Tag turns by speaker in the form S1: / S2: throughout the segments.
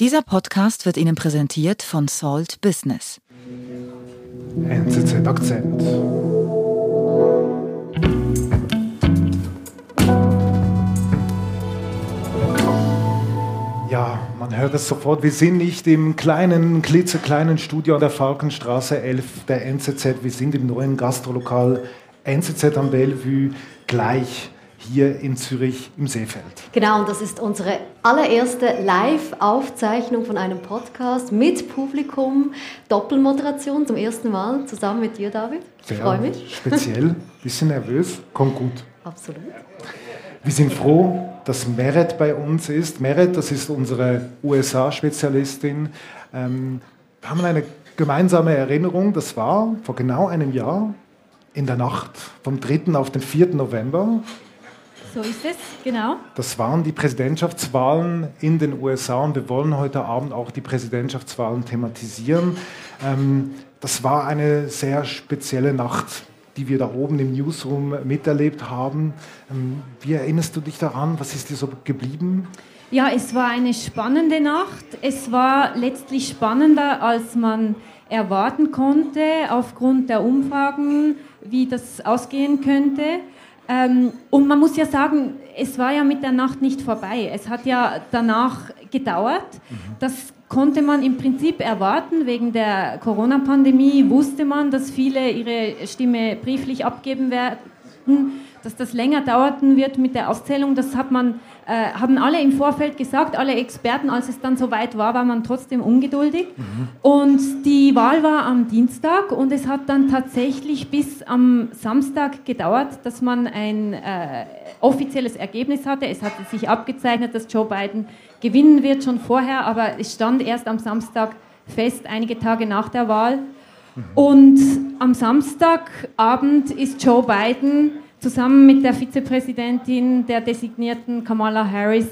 S1: Dieser Podcast wird Ihnen präsentiert von Salt Business.
S2: NZZ Akzent. Ja, man hört es sofort. Wir sind nicht im kleinen, klitzekleinen Studio an der Falkenstraße 11 der NZZ. Wir sind im neuen Gastrolokal NZZ am Bellevue gleich hier in Zürich im Seefeld.
S3: Genau, und das ist unsere allererste Live-Aufzeichnung von einem Podcast mit Publikum, Doppelmoderation zum ersten Mal zusammen mit dir, David. Ich freue mich.
S2: Speziell, bisschen nervös, kommt gut.
S3: Absolut.
S2: Wir sind froh, dass Meret bei uns ist. Meret, das ist unsere USA-Spezialistin. Ähm, wir haben eine gemeinsame Erinnerung, das war vor genau einem Jahr in der Nacht vom 3. auf den 4. November
S4: so ist es, genau.
S2: Das waren die Präsidentschaftswahlen in den USA und wir wollen heute Abend auch die Präsidentschaftswahlen thematisieren. Ähm, das war eine sehr spezielle Nacht, die wir da oben im Newsroom miterlebt haben. Ähm, wie erinnerst du dich daran? Was ist dir so geblieben?
S4: Ja, es war eine spannende Nacht. Es war letztlich spannender, als man erwarten konnte, aufgrund der Umfragen, wie das ausgehen könnte. Ähm, und man muss ja sagen, es war ja mit der Nacht nicht vorbei. Es hat ja danach gedauert. Mhm. Das konnte man im Prinzip erwarten. Wegen der Corona-Pandemie wusste man, dass viele ihre Stimme brieflich abgeben werden dass das länger dauern wird mit der Auszählung, das hat man, äh, haben alle im Vorfeld gesagt, alle Experten, als es dann soweit war, war man trotzdem ungeduldig. Mhm. Und die Wahl war am Dienstag und es hat dann tatsächlich bis am Samstag gedauert, dass man ein äh, offizielles Ergebnis hatte. Es hatte sich abgezeichnet, dass Joe Biden gewinnen wird schon vorher, aber es stand erst am Samstag fest, einige Tage nach der Wahl. Mhm. Und am Samstagabend ist Joe Biden zusammen mit der Vizepräsidentin der designierten Kamala Harris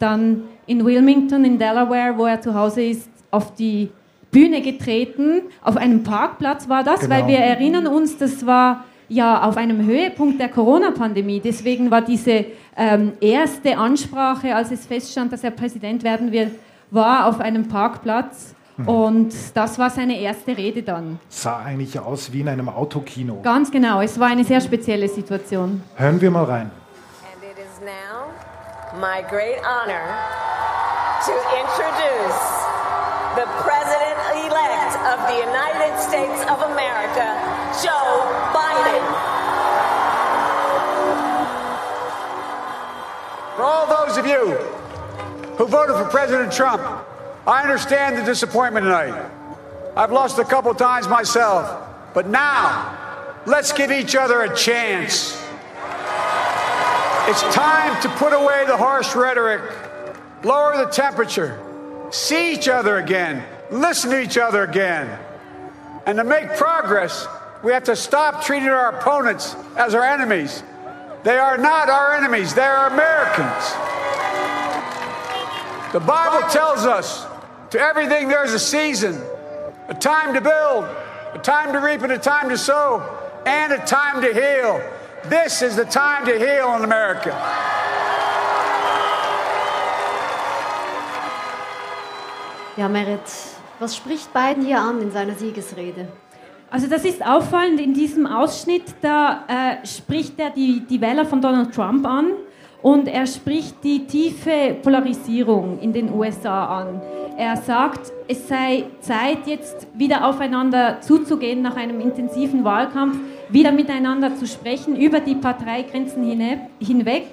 S4: dann in Wilmington in Delaware, wo er zu Hause ist, auf die Bühne getreten. Auf einem Parkplatz war das, genau. weil wir erinnern uns, das war ja auf einem Höhepunkt der Corona-Pandemie. Deswegen war diese ähm, erste Ansprache, als es feststand, dass er Präsident werden wird, war auf einem Parkplatz. Mhm. Und das war seine erste Rede dann.
S2: Sah eigentlich aus wie in einem Autokino.
S4: Ganz genau, es war eine sehr spezielle Situation.
S2: Hören wir mal rein.
S5: And it is now my great honor to introduce the President-elect of the United States of America, Joe Biden.
S6: For all those of you who voted for President Trump, I understand the disappointment tonight. I've lost a couple times myself. But now, let's give each other a chance. It's time to put away the harsh rhetoric, lower the temperature, see each other again, listen to each other again. And to make progress, we have to stop treating our opponents as our enemies. They are not our enemies, they are Americans. The Bible tells us to everything, there's a season, a time to build, a time to reap, and a time to sow, and a time to heal. This is the time to heal in America.
S3: Ja, Merit, was spricht Biden hier an in seiner Siegesrede?
S4: Also das ist auffallend in diesem Ausschnitt, da äh, spricht er die, die Wähler von Donald Trump an und er spricht die tiefe Polarisierung in den USA an. Er sagt, es sei Zeit, jetzt wieder aufeinander zuzugehen nach einem intensiven Wahlkampf, wieder miteinander zu sprechen über die Parteigrenzen hinweg.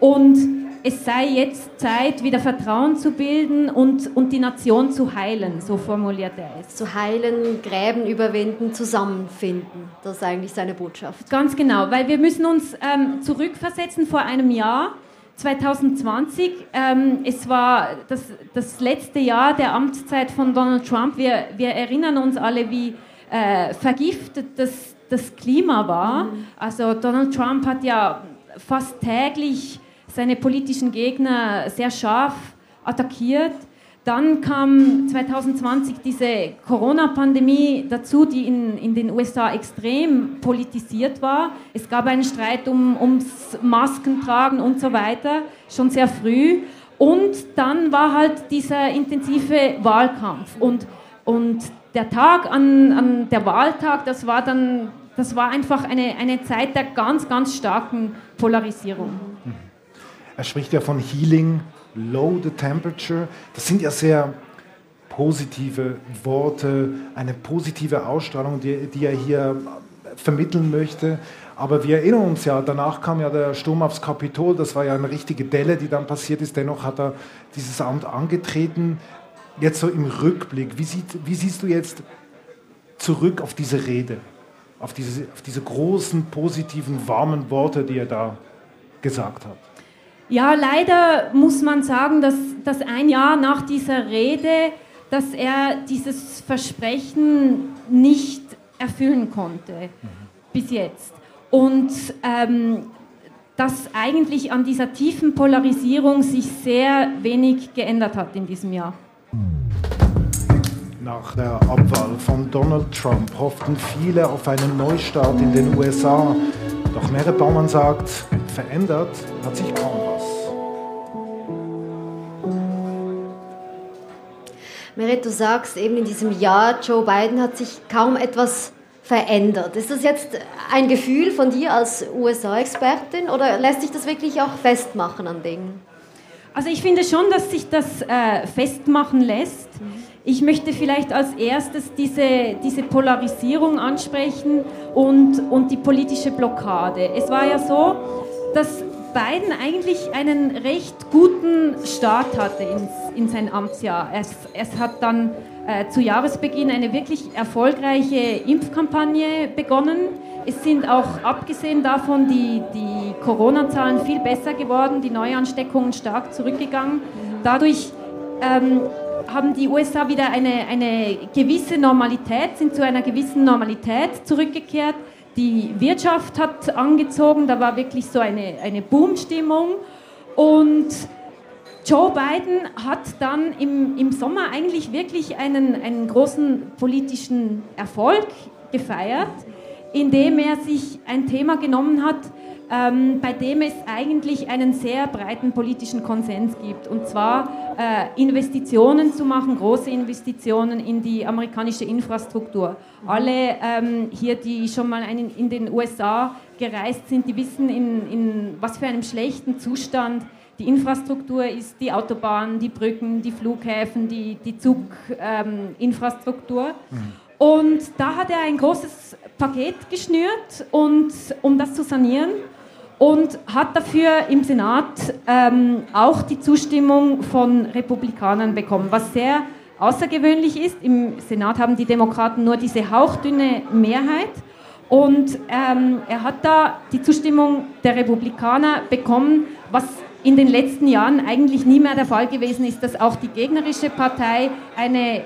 S4: Und es sei jetzt Zeit, wieder Vertrauen zu bilden und, und die Nation zu heilen, so formuliert er es.
S3: Zu heilen, Gräben überwinden, zusammenfinden. Das ist eigentlich seine Botschaft.
S4: Ganz genau, weil wir müssen uns ähm, zurückversetzen vor einem Jahr 2020. Ähm, es war das, das letzte Jahr der Amtszeit von Donald Trump. Wir, wir erinnern uns alle, wie äh, vergiftet das, das Klima war. Mhm. Also Donald Trump hat ja fast täglich seine politischen Gegner sehr scharf attackiert. Dann kam 2020 diese Corona-Pandemie dazu, die in, in den USA extrem politisiert war. Es gab einen Streit um, ums Maskentragen und so weiter, schon sehr früh. Und dann war halt dieser intensive Wahlkampf. Und, und der Tag an, an der Wahltag, das war dann, das war einfach eine, eine Zeit der ganz, ganz starken Polarisierung.
S2: Er spricht ja von Healing, Low the Temperature. Das sind ja sehr positive Worte, eine positive Ausstrahlung, die, die er hier vermitteln möchte. Aber wir erinnern uns ja, danach kam ja der Sturm aufs Kapitol, das war ja eine richtige Delle, die dann passiert ist. Dennoch hat er dieses Amt angetreten. Jetzt so im Rückblick, wie, sieht, wie siehst du jetzt zurück auf diese Rede, auf diese, auf diese großen, positiven, warmen Worte, die er da gesagt hat?
S4: Ja, leider muss man sagen, dass, dass ein Jahr nach dieser Rede, dass er dieses Versprechen nicht erfüllen konnte mhm. bis jetzt. Und ähm, dass eigentlich an dieser tiefen Polarisierung sich sehr wenig geändert hat in diesem Jahr.
S2: Nach der Abwahl von Donald Trump hofften viele auf einen Neustart in den USA. Doch Mere Baumann sagt, verändert hat sich kaum was.
S3: Meret, du sagst eben in diesem Jahr, Joe Biden hat sich kaum etwas verändert. Ist das jetzt ein Gefühl von dir als USA-Expertin oder lässt sich das wirklich auch festmachen an Dingen?
S4: Also ich finde schon, dass sich das äh, festmachen lässt. Ich möchte vielleicht als erstes diese, diese Polarisierung ansprechen und, und die politische Blockade. Es war ja so, dass Biden eigentlich einen recht guten Start hatte ins, in sein Amtsjahr. Es, es hat dann äh, zu Jahresbeginn eine wirklich erfolgreiche Impfkampagne begonnen. Es sind auch abgesehen davon die, die Corona-Zahlen viel besser geworden, die Neuansteckungen stark zurückgegangen. Dadurch ähm, haben die USA wieder eine, eine gewisse Normalität, sind zu einer gewissen Normalität zurückgekehrt. Die Wirtschaft hat angezogen, da war wirklich so eine, eine Boomstimmung. Und Joe Biden hat dann im, im Sommer eigentlich wirklich einen, einen großen politischen Erfolg gefeiert, indem er sich ein Thema genommen hat, ähm, bei dem es eigentlich einen sehr breiten politischen Konsens gibt. Und zwar äh, Investitionen zu machen, große Investitionen in die amerikanische Infrastruktur. Alle ähm, hier, die schon mal einen, in den USA gereist sind, die wissen, in, in was für einem schlechten Zustand die Infrastruktur ist die Autobahn, die Brücken, die Flughäfen, die, die Zuginfrastruktur. Ähm, mhm. Und da hat er ein großes Paket geschnürt, und, um das zu sanieren und hat dafür im Senat ähm, auch die Zustimmung von Republikanern bekommen, was sehr außergewöhnlich ist. Im Senat haben die Demokraten nur diese hauchdünne Mehrheit und ähm, er hat da die Zustimmung der Republikaner bekommen, was in den letzten Jahren eigentlich nie mehr der Fall gewesen ist, dass auch die gegnerische Partei eine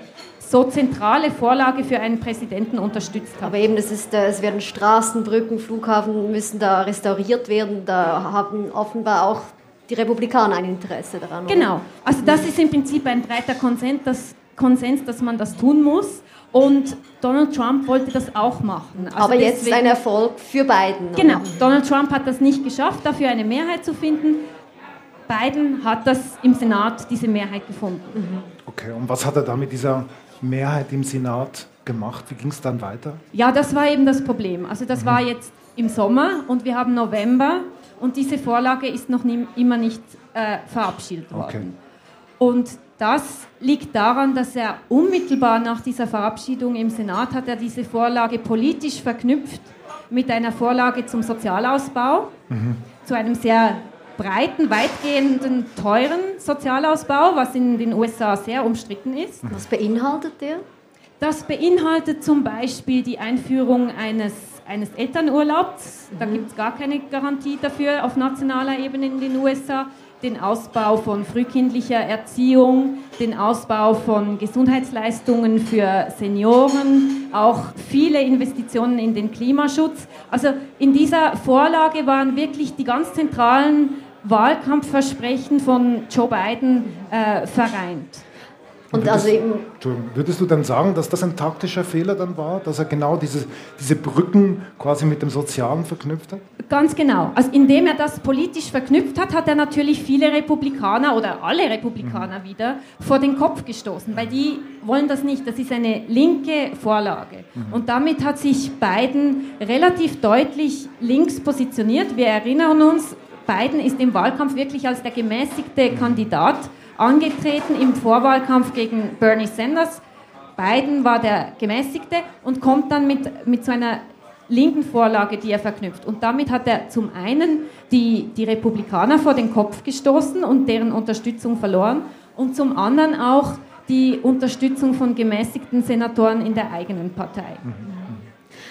S4: so zentrale Vorlage für einen Präsidenten unterstützt hat.
S3: Aber eben, es, ist, äh, es werden Straßen, Brücken, Flughafen müssen da restauriert werden. Da haben offenbar auch die Republikaner ein Interesse daran.
S4: Genau. Also das ist im Prinzip ein breiter Konsens, dass, Konsens, dass man das tun muss. Und Donald Trump wollte das auch machen.
S3: Also Aber jetzt deswegen, ein Erfolg für Biden.
S4: Genau. Donald Trump hat das nicht geschafft, dafür eine Mehrheit zu finden. Biden hat das im Senat, diese Mehrheit gefunden. Mhm.
S2: Okay, und was hat er da mit dieser Mehrheit im Senat gemacht? Wie ging es dann weiter?
S4: Ja, das war eben das Problem. Also das mhm. war jetzt im Sommer und wir haben November und diese Vorlage ist noch nie, immer nicht äh, verabschiedet worden. Okay. Und das liegt daran, dass er unmittelbar nach dieser Verabschiedung im Senat hat er diese Vorlage politisch verknüpft mit einer Vorlage zum Sozialausbau, mhm. zu einem sehr breiten, weitgehenden, teuren Sozialausbau, was in den USA sehr umstritten ist.
S3: Was beinhaltet der?
S4: Das beinhaltet zum Beispiel die Einführung eines, eines Elternurlaubs. Da mhm. gibt es gar keine Garantie dafür auf nationaler Ebene in den USA. Den Ausbau von frühkindlicher Erziehung, den Ausbau von Gesundheitsleistungen für Senioren, auch viele Investitionen in den Klimaschutz. Also in dieser Vorlage waren wirklich die ganz zentralen Wahlkampfversprechen von Joe Biden äh, vereint.
S2: Und würdest, also eben, würdest du dann sagen, dass das ein taktischer Fehler dann war, dass er genau diese, diese Brücken quasi mit dem Sozialen verknüpft hat?
S4: Ganz genau. Also indem er das politisch verknüpft hat, hat er natürlich viele Republikaner oder alle Republikaner mhm. wieder vor den Kopf gestoßen, weil die wollen das nicht. Das ist eine linke Vorlage. Mhm. Und damit hat sich Biden relativ deutlich links positioniert. Wir erinnern uns, Biden ist im Wahlkampf wirklich als der gemäßigte mhm. Kandidat angetreten im Vorwahlkampf gegen Bernie Sanders. Biden war der Gemäßigte und kommt dann mit, mit so einer linken Vorlage, die er verknüpft. Und damit hat er zum einen die, die Republikaner vor den Kopf gestoßen und deren Unterstützung verloren und zum anderen auch die Unterstützung von gemäßigten Senatoren in der eigenen Partei.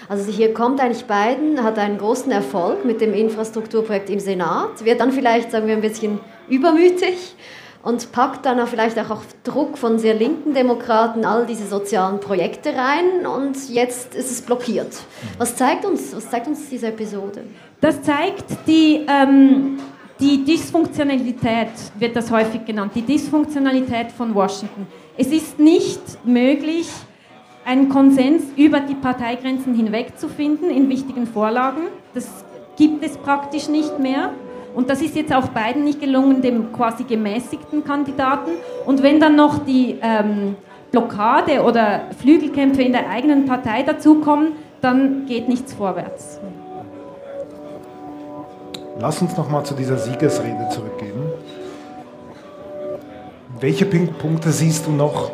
S3: Also hier kommt eigentlich Biden, hat einen großen Erfolg mit dem Infrastrukturprojekt im Senat, wird dann vielleicht, sagen wir, ein bisschen übermütig und packt dann auch vielleicht auch auf Druck von sehr linken Demokraten all diese sozialen Projekte rein und jetzt ist es blockiert. Was zeigt uns, was zeigt uns diese Episode?
S4: Das zeigt die, ähm, die Dysfunktionalität, wird das häufig genannt, die Dysfunktionalität von Washington. Es ist nicht möglich, einen Konsens über die Parteigrenzen hinweg zu finden in wichtigen Vorlagen. Das gibt es praktisch nicht mehr. Und das ist jetzt auch beiden nicht gelungen, dem quasi gemäßigten Kandidaten. Und wenn dann noch die ähm, Blockade oder Flügelkämpfe in der eigenen Partei dazukommen, dann geht nichts vorwärts.
S2: Lass uns nochmal zu dieser Siegesrede zurückgehen. Welche Punkte siehst du noch,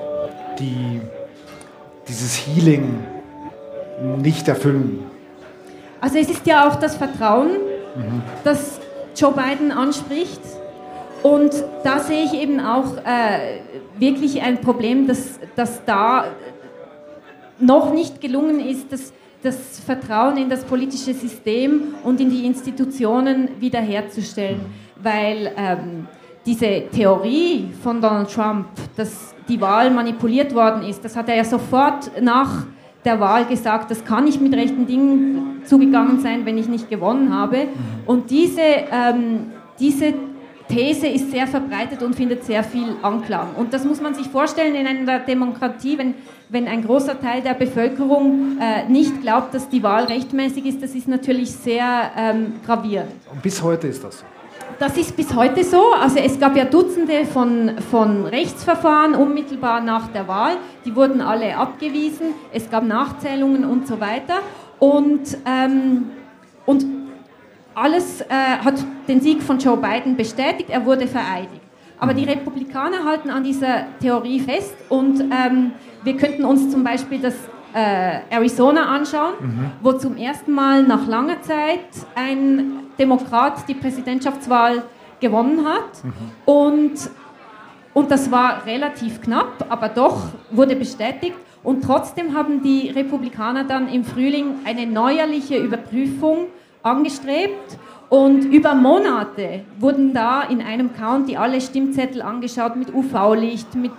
S2: die dieses Healing nicht erfüllen?
S4: Also es ist ja auch das Vertrauen, mhm. dass Joe Biden anspricht. Und da sehe ich eben auch äh, wirklich ein Problem, dass, dass da noch nicht gelungen ist, das, das Vertrauen in das politische System und in die Institutionen wiederherzustellen. Weil ähm, diese Theorie von Donald Trump, dass die Wahl manipuliert worden ist, das hat er ja sofort nach der Wahl gesagt, das kann nicht mit rechten Dingen zugegangen sein, wenn ich nicht gewonnen habe. Und diese, ähm, diese These ist sehr verbreitet und findet sehr viel Anklang. Und das muss man sich vorstellen in einer Demokratie, wenn, wenn ein großer Teil der Bevölkerung äh, nicht glaubt, dass die Wahl rechtmäßig ist, das ist natürlich sehr ähm, gravierend.
S2: Und bis heute ist das so
S4: das ist bis heute so. Also es gab ja Dutzende von, von Rechtsverfahren unmittelbar nach der Wahl. Die wurden alle abgewiesen. Es gab Nachzählungen und so weiter. Und, ähm, und alles äh, hat den Sieg von Joe Biden bestätigt. Er wurde vereidigt. Aber die Republikaner halten an dieser Theorie fest und ähm, wir könnten uns zum Beispiel das äh, Arizona anschauen, mhm. wo zum ersten Mal nach langer Zeit ein Demokrat die Präsidentschaftswahl gewonnen hat. Mhm. Und, und das war relativ knapp, aber doch wurde bestätigt. Und trotzdem haben die Republikaner dann im Frühling eine neuerliche Überprüfung angestrebt. Und über Monate wurden da in einem County alle Stimmzettel angeschaut mit UV-Licht, mit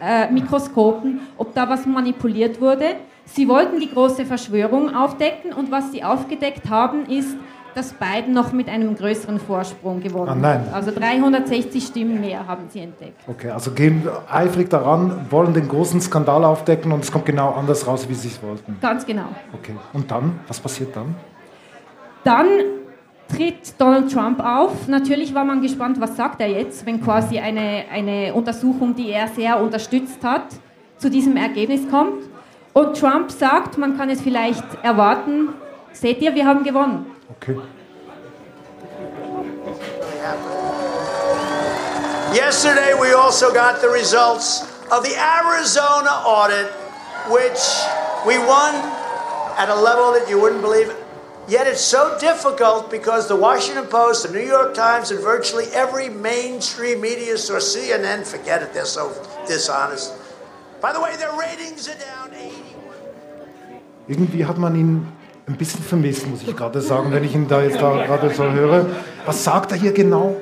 S4: äh, Mikroskopen, ob da was manipuliert wurde. Sie wollten die große Verschwörung aufdecken und was sie aufgedeckt haben, ist, dass Biden noch mit einem größeren Vorsprung gewonnen ah, hat. Also 360 Stimmen mehr haben sie entdeckt.
S2: Okay, also gehen eifrig daran, wollen den großen Skandal aufdecken und es kommt genau anders raus, wie sie es wollten.
S4: Ganz genau.
S2: Okay, und dann? Was passiert dann?
S4: Dann tritt Donald Trump auf. Natürlich war man gespannt, was sagt er jetzt, wenn quasi eine, eine Untersuchung, die er sehr unterstützt hat, zu diesem Ergebnis kommt. Und Trump sagt, man kann es vielleicht erwarten, seht ihr, wir haben gewonnen. Okay.
S7: Yesterday, we also got the results of the Arizona audit, which we won at a level that you wouldn't believe. Yet it's so difficult because the Washington Post, the New York Times, and virtually every mainstream media source, CNN, forget it, they're so dishonest. By the way, their ratings are down 81.
S2: Irgendwie hat man ihn ein bisschen vermisst, muss ich gerade sagen, wenn ich ihn da jetzt da gerade so höre. Was sagt er hier genau?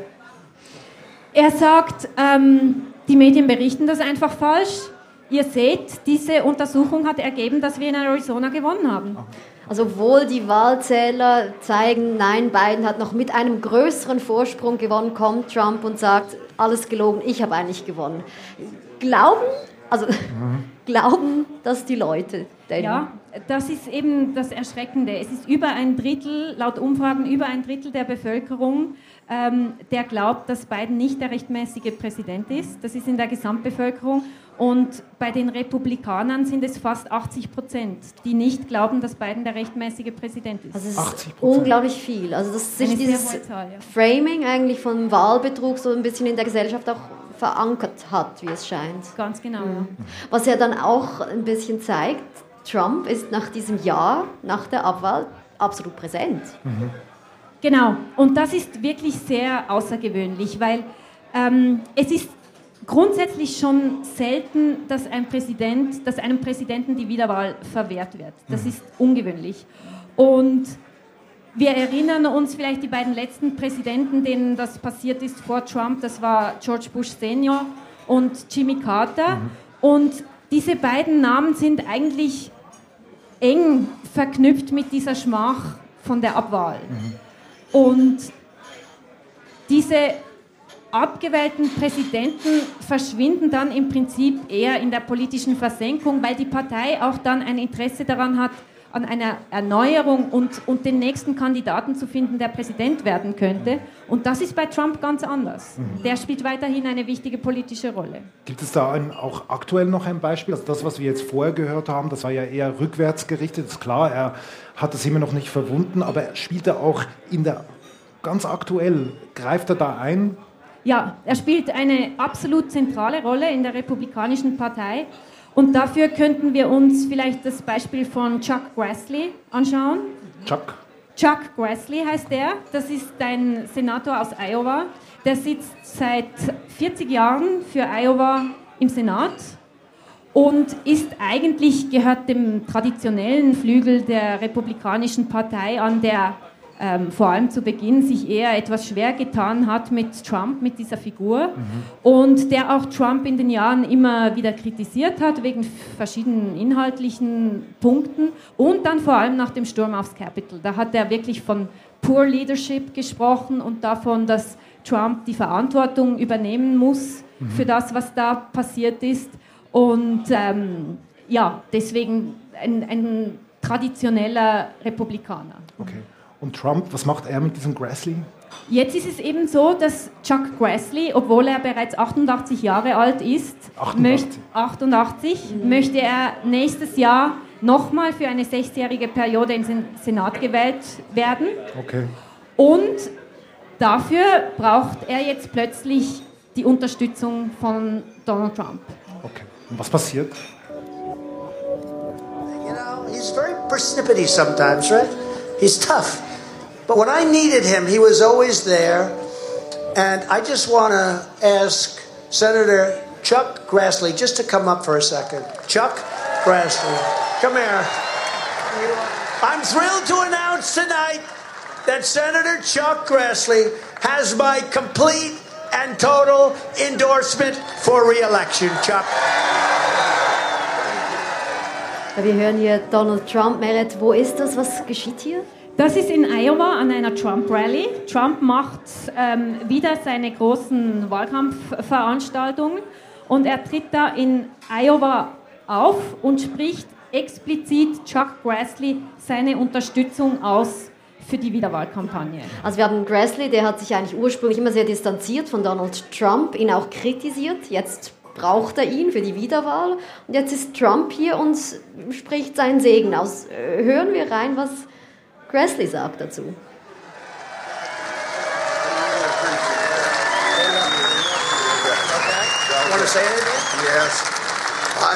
S4: Er sagt, ähm, die Medien berichten das einfach falsch. Ihr seht, diese Untersuchung hat ergeben, dass wir in Arizona gewonnen haben.
S3: Also wohl die Wahlzähler zeigen, nein, Biden hat noch mit einem größeren Vorsprung gewonnen, kommt Trump und sagt, alles gelogen, ich habe eigentlich gewonnen. Glauben Also glauben das die Leute denn?
S4: Ja, das ist eben das Erschreckende. Es ist über ein Drittel, laut Umfragen über ein Drittel der Bevölkerung, ähm, der glaubt, dass Biden nicht der rechtmäßige Präsident ist. Das ist in der Gesamtbevölkerung. Und bei den Republikanern sind es fast 80 Prozent, die nicht glauben, dass Biden der rechtmäßige Präsident ist.
S3: Also es
S2: 80%.
S3: ist unglaublich viel. Also dass sich dieses
S4: Zahl, ja.
S3: Framing eigentlich von Wahlbetrug so ein bisschen in der Gesellschaft auch verankert hat, wie es scheint.
S4: Ganz genau.
S3: Mhm. Was ja dann auch ein bisschen zeigt, Trump ist nach diesem Jahr, nach der Abwahl, absolut präsent.
S4: Genau, und das ist wirklich sehr außergewöhnlich, weil ähm, es ist grundsätzlich schon selten, dass, ein Präsident, dass einem Präsidenten die Wiederwahl verwehrt wird. Das ist ungewöhnlich. Und wir erinnern uns vielleicht die beiden letzten Präsidenten, denen das passiert ist vor Trump, das war George Bush Senior und Jimmy Carter. Und diese beiden Namen sind eigentlich eng verknüpft mit dieser Schmach von der Abwahl. Und diese abgewählten Präsidenten verschwinden dann im Prinzip eher in der politischen Versenkung, weil die Partei auch dann ein Interesse daran hat, an einer Erneuerung und, und den nächsten Kandidaten zu finden, der Präsident werden könnte. Und das ist bei Trump ganz anders. Der spielt weiterhin eine wichtige politische Rolle.
S2: Gibt es da ein, auch aktuell noch ein Beispiel? Also das, was wir jetzt vorher gehört haben, das war ja eher rückwärts gerichtet. Ist klar, er hat es immer noch nicht verwunden, aber er spielt er auch in der ganz aktuell, greift er da ein?
S4: Ja, er spielt eine absolut zentrale Rolle in der Republikanischen Partei. Und dafür könnten wir uns vielleicht das Beispiel von Chuck Grassley anschauen.
S2: Chuck.
S4: Chuck Grassley heißt der. Das ist ein Senator aus Iowa. Der sitzt seit 40 Jahren für Iowa im Senat und ist eigentlich, gehört dem traditionellen Flügel der Republikanischen Partei an, der ähm, vor allem zu Beginn sich eher etwas schwer getan hat mit Trump, mit dieser Figur. Und der auch Trump in den Jahren immer wieder kritisiert hat, wegen verschiedenen inhaltlichen Punkten. Und dann vor allem nach dem Sturm aufs Capitol. Da hat er wirklich von Poor Leadership gesprochen und davon, dass Trump die Verantwortung übernehmen muss für das, was da passiert ist. Und ähm, ja, deswegen ein, ein traditioneller Republikaner.
S2: Okay. Und Trump, was macht er mit diesem Grassley?
S4: Jetzt ist es eben so, dass Chuck Grassley, obwohl er bereits 88 Jahre alt ist,
S2: 88.
S4: Möcht, 88 möchte er nächstes Jahr nochmal für eine sechsjährige Periode in den Senat gewählt werden.
S2: Okay.
S4: Und dafür braucht er jetzt plötzlich die Unterstützung von Donald Trump.
S2: okay. Und was passiert?
S7: You know, he's very precipity sometimes, right? He's tough. But when I needed him, he was always there. And I just want to ask Senator Chuck Grassley just to come up for a second. Chuck Grassley, come here. I'm thrilled to announce tonight that Senator Chuck Grassley has my complete and total endorsement for re-election. Chuck.
S3: Wir hören hier Donald Trump. Meret, wo ist das? Was geschieht hier?
S4: Das ist in Iowa an einer Trump-Rally. Trump macht ähm, wieder seine großen Wahlkampfveranstaltungen und er tritt da in Iowa auf und spricht explizit Chuck Grassley seine Unterstützung aus für die Wiederwahlkampagne.
S3: Also wir haben Grassley, der hat sich eigentlich ursprünglich immer sehr distanziert von Donald Trump, ihn auch kritisiert. Jetzt braucht er ihn für die Wiederwahl. Und jetzt ist Trump hier und spricht seinen Segen aus. Hören wir rein, was Grassley sagt dazu.
S7: Want to say anything?
S8: Yes. I,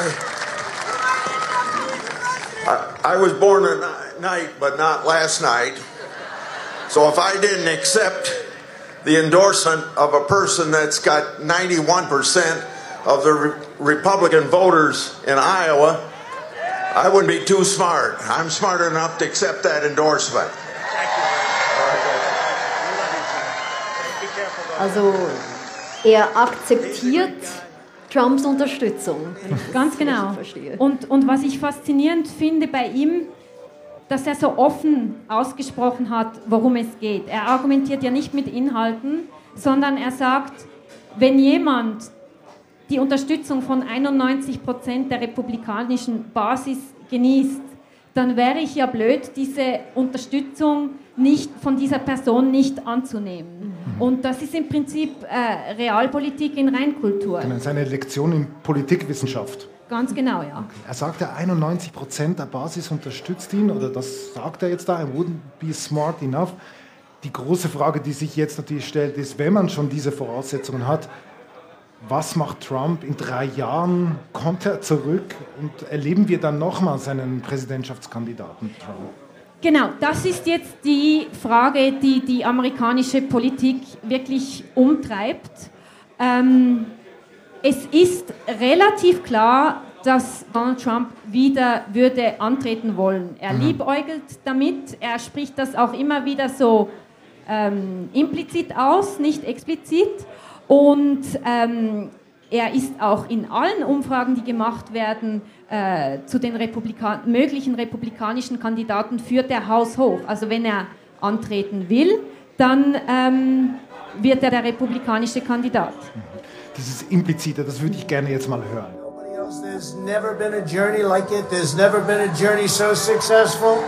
S8: I, I was born a night, but not last night. So if I didn't accept the endorsement of a person that's got 91% of the re- Republican voters in Iowa, I wouldn't be too smart. I'm smart enough to accept that endorsement.
S3: Also er akzeptiert Trumps Unterstützung.
S4: Ganz genau. Und, und was ich faszinierend finde bei ihm, dass er so offen ausgesprochen hat, worum es geht. Er argumentiert ja nicht mit Inhalten, sondern er sagt, wenn jemand die Unterstützung von 91 Prozent der republikanischen Basis genießt, dann wäre ich ja blöd, diese Unterstützung nicht von dieser Person nicht anzunehmen. Mhm. Und das ist im Prinzip äh, Realpolitik in Reinkultur.
S2: Genau, seine Lektion in Politikwissenschaft.
S4: Ganz genau, ja.
S2: Okay. Er sagt ja, 91 Prozent der Basis unterstützt ihn, oder das sagt er jetzt da, I wouldn't be smart enough. Die große Frage, die sich jetzt natürlich stellt, ist, wenn man schon diese Voraussetzungen hat, was macht Trump in drei Jahren? Kommt er zurück und erleben wir dann nochmal seinen Präsidentschaftskandidaten Trump?
S4: Genau, das ist jetzt die Frage, die die amerikanische Politik wirklich umtreibt. Ähm, es ist relativ klar, dass Donald Trump wieder würde antreten wollen. Er mhm. liebäugelt damit, er spricht das auch immer wieder so ähm, implizit aus, nicht explizit. Und ähm, er ist auch in allen Umfragen, die gemacht werden, äh, zu den Republika möglichen republikanischen Kandidaten führt der Haus hoch. Also wenn er antreten will, dann ähm, wird er der republikanische Kandidat.
S2: Dieses Implizite, das würde ich gerne jetzt mal hören.
S7: There's never been a journey like it. There's never been a journey so successful.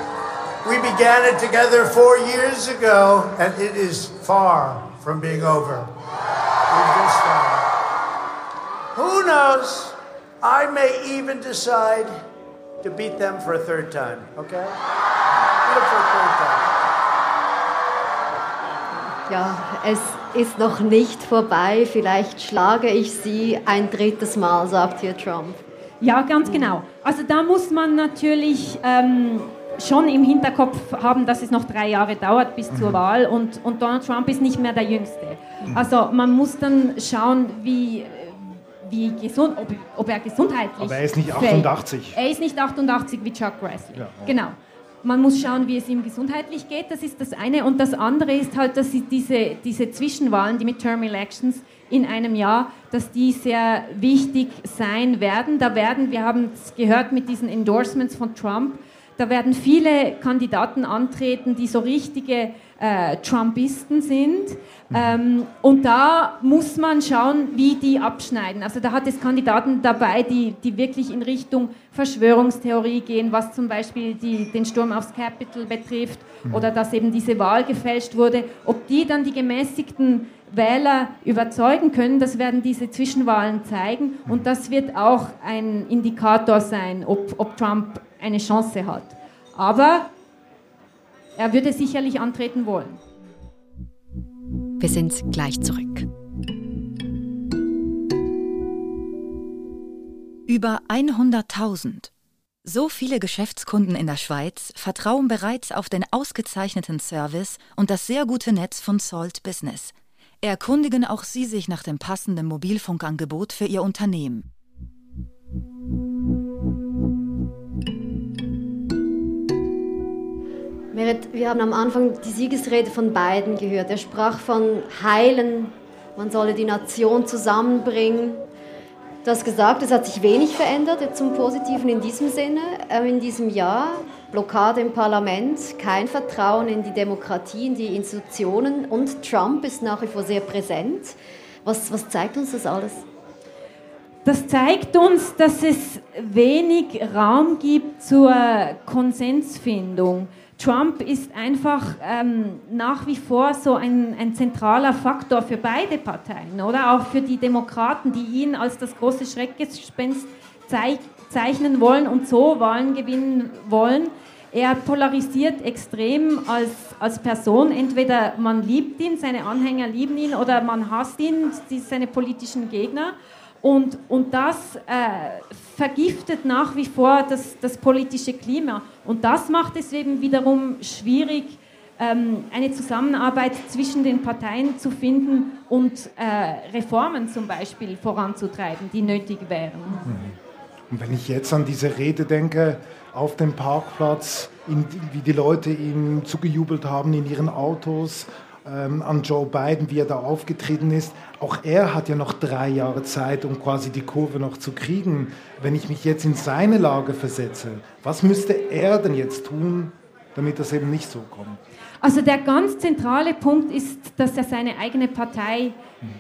S7: We began it together four years ago, and it is far from being over. Who knows? I may even decide to beat them for a third time, okay? Beat them for a third time.
S3: Ja, es ist noch nicht vorbei. Vielleicht schlage ich sie ein drittes Mal, sagt hier Trump.
S4: Ja, ganz genau. Also da muss man natürlich ähm, schon im Hinterkopf haben, dass es noch drei Jahre dauert bis zur mhm. Wahl und, und Donald Trump ist nicht mehr der Jüngste. Mhm. Also man muss dann schauen, wie, wie gesund, ob, ob er gesundheitlich.
S2: Aber er ist nicht 88.
S4: Fällt. Er ist nicht 88 wie Chuck Grassley. Ja. Genau. Man muss schauen, wie es ihm gesundheitlich geht, das ist das eine. Und das andere ist halt, dass diese, diese Zwischenwahlen, die Midterm Elections in einem Jahr, dass die sehr wichtig sein werden. Da werden, wir haben es gehört mit diesen Endorsements von Trump, da werden viele Kandidaten antreten, die so richtige äh, Trumpisten sind. Ähm, und da muss man schauen, wie die abschneiden. Also da hat es Kandidaten dabei, die, die wirklich in Richtung Verschwörungstheorie gehen, was zum Beispiel die, den Sturm aufs Capitol betrifft mhm. oder dass eben diese Wahl gefälscht wurde. Ob die dann die gemäßigten Wähler überzeugen können, das werden diese Zwischenwahlen zeigen. Und das wird auch ein Indikator sein, ob, ob Trump eine Chance hat. Aber er würde sicherlich antreten wollen.
S1: Wir sind gleich zurück. Über 100.000. So viele Geschäftskunden in der Schweiz vertrauen bereits auf den ausgezeichneten Service und das sehr gute Netz von Salt Business. Erkundigen auch Sie sich nach dem passenden Mobilfunkangebot für Ihr Unternehmen.
S3: Merit, wir haben am Anfang die Siegesrede von Biden gehört. Er sprach von Heilen, man solle die Nation zusammenbringen. Du hast gesagt, es hat sich wenig verändert, zum Positiven in diesem Sinne, äh, in diesem Jahr. Blockade im Parlament, kein Vertrauen in die Demokratie, in die Institutionen und Trump ist nach wie vor sehr präsent. Was, was zeigt uns das alles?
S4: Das zeigt uns, dass es wenig Raum gibt zur Konsensfindung. Trump ist einfach ähm, nach wie vor so ein, ein, zentraler Faktor für beide Parteien, oder auch für die Demokraten, die ihn als das große Schreckgespenst zeichnen wollen und so Wahlen gewinnen wollen. Er polarisiert extrem als, als Person. Entweder man liebt ihn, seine Anhänger lieben ihn, oder man hasst ihn, seine politischen Gegner. Und, und das äh, vergiftet nach wie vor das, das politische Klima. Und das macht es eben wiederum schwierig, ähm, eine Zusammenarbeit zwischen den Parteien zu finden und äh, Reformen zum Beispiel voranzutreiben, die nötig wären.
S2: Mhm. Und wenn ich jetzt an diese Rede denke, auf dem Parkplatz, in, wie die Leute ihm zugejubelt haben in ihren Autos, ähm, an Joe Biden, wie er da aufgetreten ist. Auch er hat ja noch drei Jahre Zeit, um quasi die Kurve noch zu kriegen. Wenn ich mich jetzt in seine Lage versetze, was müsste er denn jetzt tun, damit das eben nicht so kommt?
S4: Also der ganz zentrale Punkt ist, dass er seine eigene Partei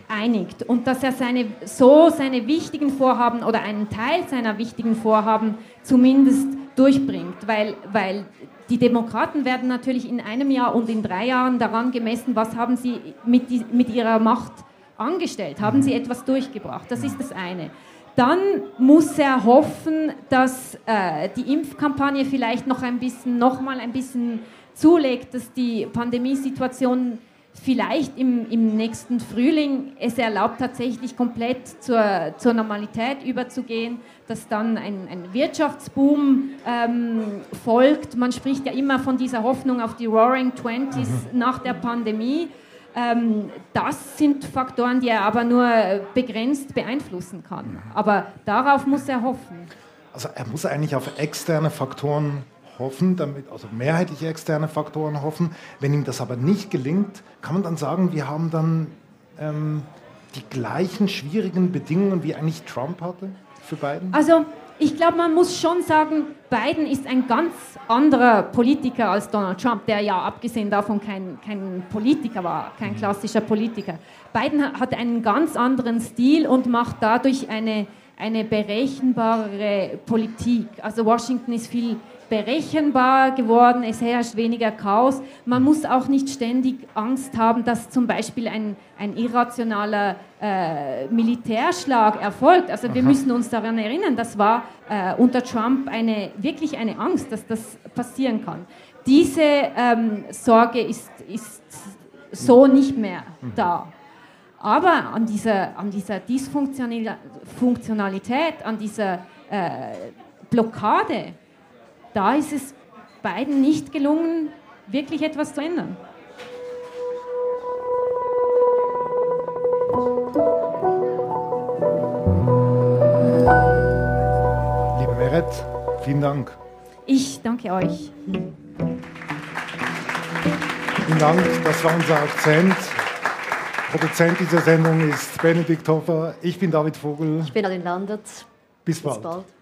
S4: einigt und dass er seine, so seine wichtigen Vorhaben oder einen Teil seiner wichtigen Vorhaben zumindest durchbringt, weil, weil die Demokraten werden natürlich in einem Jahr und in drei Jahren daran gemessen, was haben sie mit, die, mit ihrer Macht angestellt, haben sie etwas durchgebracht, das ist das eine. Dann muss er hoffen, dass äh, die Impfkampagne vielleicht noch ein bisschen, noch mal ein bisschen zulegt, dass die Pandemiesituation vielleicht im, im nächsten Frühling es erlaubt, tatsächlich komplett zur, zur Normalität überzugehen, dass dann ein, ein Wirtschaftsboom ähm, folgt. Man spricht ja immer von dieser Hoffnung auf die Roaring Twenties mhm. nach der Pandemie. Ähm, das sind Faktoren, die er aber nur begrenzt beeinflussen kann. Mhm. Aber darauf muss er hoffen.
S2: Also er muss eigentlich auf externe Faktoren hoffen, damit, also mehrheitlich externe Faktoren hoffen. Wenn ihm das aber nicht gelingt, kann man dann sagen, wir haben dann ähm, die gleichen schwierigen Bedingungen, wie eigentlich Trump hatte für Biden?
S4: Also ich glaube, man muss schon sagen, Biden ist ein ganz anderer Politiker als Donald Trump, der ja abgesehen davon kein, kein Politiker war, kein mhm. klassischer Politiker. Biden hat einen ganz anderen Stil und macht dadurch eine, eine berechenbare Politik. Also Washington ist viel berechenbar geworden, es herrscht weniger Chaos. Man muss auch nicht ständig Angst haben, dass zum Beispiel ein, ein irrationaler äh, Militärschlag erfolgt. Also wir müssen uns daran erinnern, das war äh, unter Trump eine, wirklich eine Angst, dass das passieren kann. Diese ähm, Sorge ist, ist so nicht mehr da. Aber an dieser, an dieser Dysfunktionalität, an dieser äh, Blockade, da ist es beiden nicht gelungen, wirklich etwas zu ändern.
S2: Liebe Meret, vielen Dank.
S4: Ich danke euch.
S2: Vielen Dank, das war unser Akzent. Produzent dieser Sendung ist Benedikt Hoffer. Ich bin David Vogel.
S3: Ich bin Aline Landert.
S2: Bis bald. Bis bald.